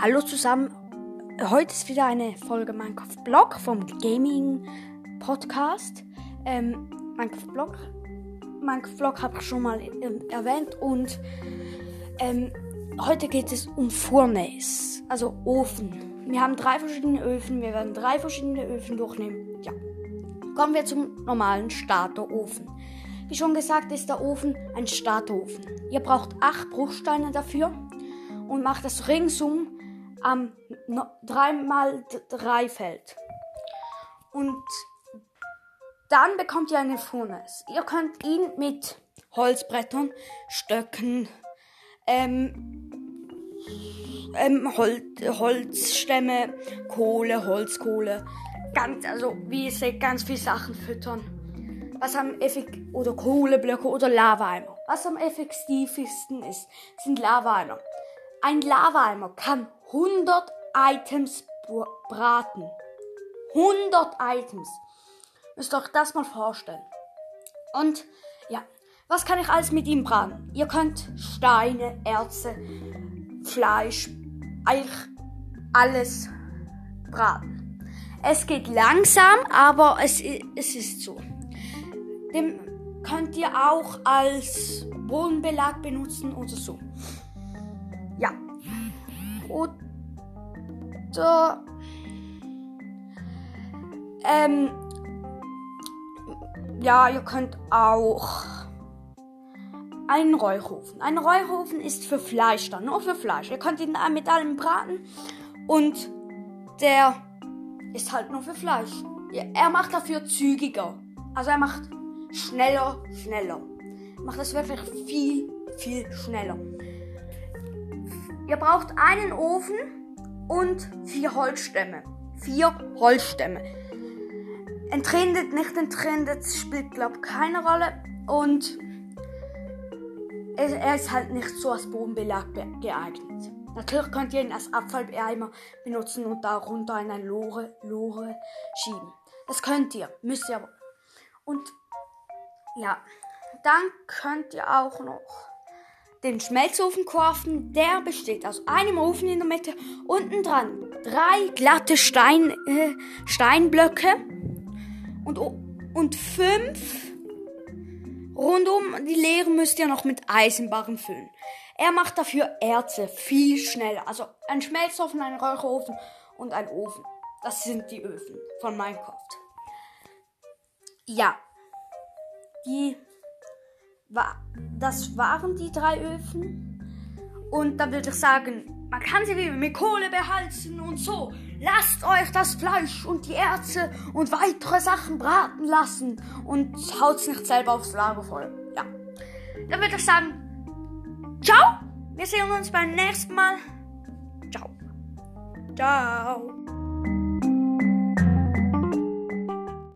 Hallo zusammen. Heute ist wieder eine Folge Minecraft Blog vom Gaming Podcast. Ähm, Minecraft Blog. Minecraft Blog habe ich schon mal ähm, erwähnt und ähm, heute geht es um Furnace, also Ofen. Wir haben drei verschiedene Öfen. Wir werden drei verschiedene Öfen durchnehmen. Ja. Kommen wir zum normalen Starterofen. Wie schon gesagt, ist der Ofen ein Starterofen. Ihr braucht acht Bruchsteine dafür und macht das ringsum am 3x3 Feld. Und dann bekommt ihr eine Furnace. Ihr könnt ihn mit Holzbrettern, Stöcken, ähm, ähm, Hol Holzstämme, Kohle, Holzkohle, ganz, also wie ihr seht, ganz viele Sachen füttern. Was am effekt oder Kohleblöcke oder Lavaeimer. Was am effektivsten ist, sind Lavaeimer. Ein Lavaeimer kann 100 Items braten. 100 Items. Müsst ihr euch das mal vorstellen. Und ja, was kann ich alles mit ihm braten? Ihr könnt Steine, Erze, Fleisch, eigentlich alles braten. Es geht langsam, aber es, es ist so. Den könnt ihr auch als Bodenbelag benutzen oder so. Ja. Oder ähm, ja, ihr könnt auch einen Räuchofen. Ein Räuchofen ist für Fleisch dann, nur für Fleisch. Ihr könnt ihn mit allem braten und der ist halt nur für Fleisch. Er macht dafür zügiger. Also er macht schneller, schneller. Er macht das wirklich viel, viel schneller. Ihr braucht einen Ofen und vier Holzstämme. Vier Holzstämme. Entrendet, nicht entrendet, spielt, glaube ich, keine Rolle. Und er ist halt nicht so als Bodenbelag geeignet. Natürlich könnt ihr ihn als Abfalleimer benutzen und darunter in ein Lore, Lore schieben. Das könnt ihr, müsst ihr aber. Und ja, dann könnt ihr auch noch den Schmelzofen craften. Der besteht aus einem Ofen in der Mitte, unten dran drei glatte Stein, äh, Steinblöcke und, und fünf rundum. Die leeren müsst ihr noch mit Eisenbarren füllen. Er macht dafür Erze viel schneller. Also ein Schmelzofen, ein Räucherofen und ein Ofen. Das sind die Öfen von Minecraft. Ja. Die das waren die drei Öfen. Und da würde ich sagen, man kann sie mit Kohle behalten und so. Lasst euch das Fleisch und die Erze und weitere Sachen braten lassen und haut's nicht selber aufs Lagerfeuer. Ja. Dann würde ich sagen, ciao. Wir sehen uns beim nächsten Mal. Ciao. Ciao.